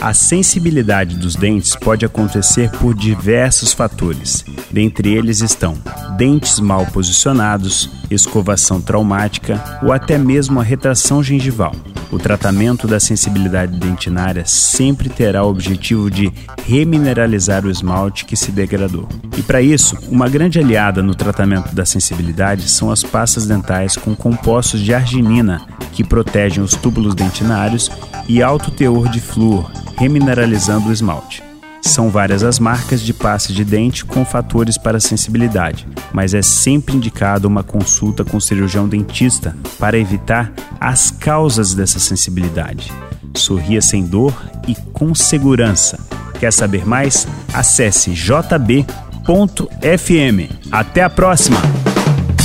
A sensibilidade dos dentes pode acontecer por diversos fatores. Dentre eles estão dentes mal posicionados, escovação traumática ou até mesmo a retração gengival. O tratamento da sensibilidade dentinária sempre terá o objetivo de remineralizar o esmalte que se degradou. E para isso, uma grande aliada no tratamento da sensibilidade são as pastas dentais com compostos de arginina, que protegem os túbulos dentinários e alto teor de flúor, remineralizando o esmalte. São várias as marcas de pasta de dente com fatores para sensibilidade, mas é sempre indicado uma consulta com o cirurgião dentista para evitar as causas dessa sensibilidade. Sorria sem dor e com segurança. Quer saber mais? Acesse jb.fm. Até a próxima!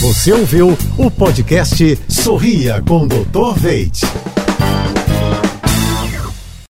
Você ouviu o podcast Sorria com Dr. Veit.